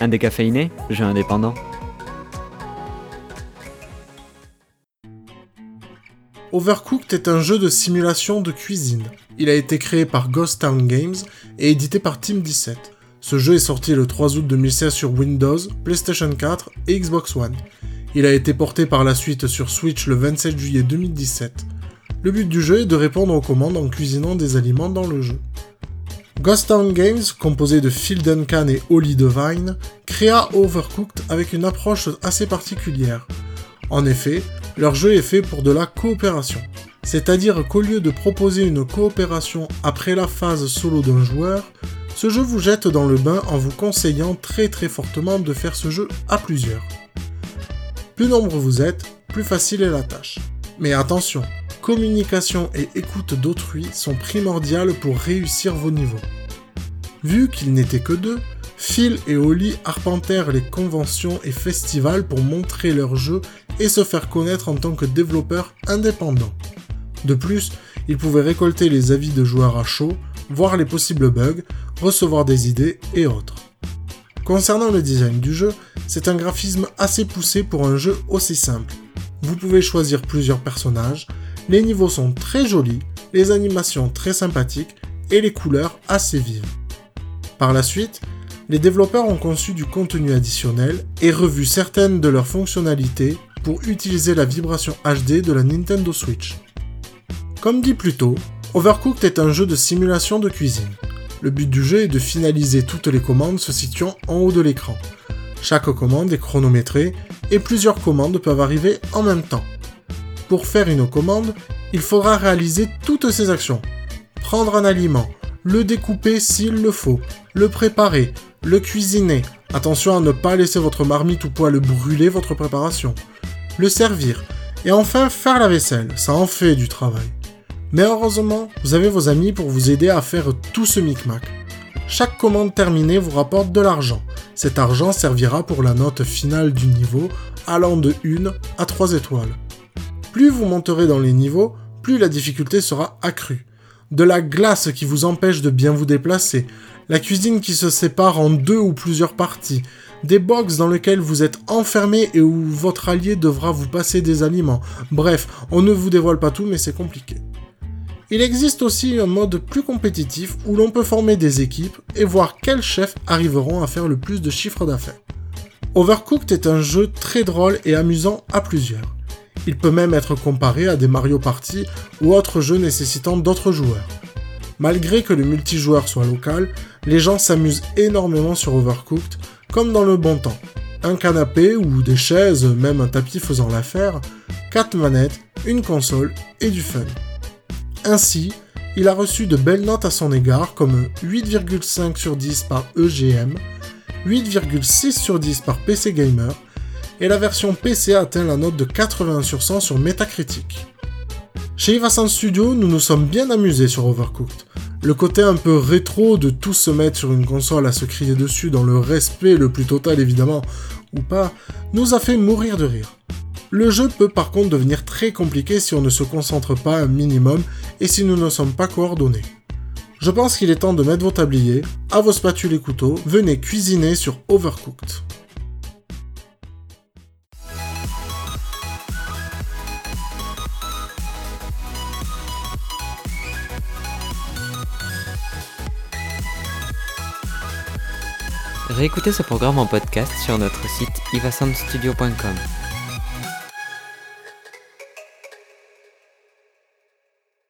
Un décaféiné Jeu indépendant. Overcooked est un jeu de simulation de cuisine. Il a été créé par Ghost Town Games et édité par Team 17. Ce jeu est sorti le 3 août 2016 sur Windows, PlayStation 4 et Xbox One. Il a été porté par la suite sur Switch le 27 juillet 2017. Le but du jeu est de répondre aux commandes en cuisinant des aliments dans le jeu. Ghost Town Games, composé de Phil Duncan et Holly Devine, créa Overcooked avec une approche assez particulière. En effet, leur jeu est fait pour de la coopération. C'est-à-dire qu'au lieu de proposer une coopération après la phase solo d'un joueur, ce jeu vous jette dans le bain en vous conseillant très très fortement de faire ce jeu à plusieurs. Plus nombreux vous êtes, plus facile est la tâche. Mais attention, communication et écoute d'autrui sont primordiales pour réussir vos niveaux. Vu qu'ils n'étaient que deux, Phil et Holly arpentèrent les conventions et festivals pour montrer leur jeu et se faire connaître en tant que développeurs indépendants. De plus, ils pouvaient récolter les avis de joueurs à chaud, voir les possibles bugs, recevoir des idées et autres. Concernant le design du jeu, c'est un graphisme assez poussé pour un jeu aussi simple. Vous pouvez choisir plusieurs personnages, les niveaux sont très jolis, les animations très sympathiques et les couleurs assez vives. Par la suite, les développeurs ont conçu du contenu additionnel et revu certaines de leurs fonctionnalités pour utiliser la vibration HD de la Nintendo Switch. Comme dit plus tôt, Overcooked est un jeu de simulation de cuisine. Le but du jeu est de finaliser toutes les commandes se situant en haut de l'écran. Chaque commande est chronométrée et plusieurs commandes peuvent arriver en même temps. Pour faire une commande, il faudra réaliser toutes ces actions. Prendre un aliment, le découper s'il le faut, le préparer, le cuisiner. Attention à ne pas laisser votre marmite ou poêle brûler votre préparation. Le servir. Et enfin faire la vaisselle, ça en fait du travail. Mais heureusement, vous avez vos amis pour vous aider à faire tout ce micmac. Chaque commande terminée vous rapporte de l'argent. Cet argent servira pour la note finale du niveau, allant de 1 à 3 étoiles. Plus vous monterez dans les niveaux, plus la difficulté sera accrue de la glace qui vous empêche de bien vous déplacer, la cuisine qui se sépare en deux ou plusieurs parties, des box dans lesquelles vous êtes enfermé et où votre allié devra vous passer des aliments. Bref, on ne vous dévoile pas tout mais c'est compliqué. Il existe aussi un mode plus compétitif où l'on peut former des équipes et voir quels chefs arriveront à faire le plus de chiffres d'affaires. Overcooked est un jeu très drôle et amusant à plusieurs. Il peut même être comparé à des Mario Party ou autres jeux nécessitant d'autres joueurs. Malgré que le multijoueur soit local, les gens s'amusent énormément sur Overcooked, comme dans le bon temps. Un canapé ou des chaises, même un tapis faisant l'affaire, 4 manettes, une console et du fun. Ainsi, il a reçu de belles notes à son égard comme 8,5 sur 10 par EGM, 8,6 sur 10 par PC Gamer et la version PC atteint la note de 80 sur 100 sur Metacritic. Chez Ivasan Studio, nous nous sommes bien amusés sur Overcooked. Le côté un peu rétro de tous se mettre sur une console à se crier dessus dans le respect le plus total évidemment, ou pas, nous a fait mourir de rire. Le jeu peut par contre devenir très compliqué si on ne se concentre pas un minimum et si nous ne sommes pas coordonnés. Je pense qu'il est temps de mettre vos tabliers, à vos spatules et couteaux, venez cuisiner sur Overcooked. Réécoutez ce programme en podcast sur notre site ivasoundstudio.com.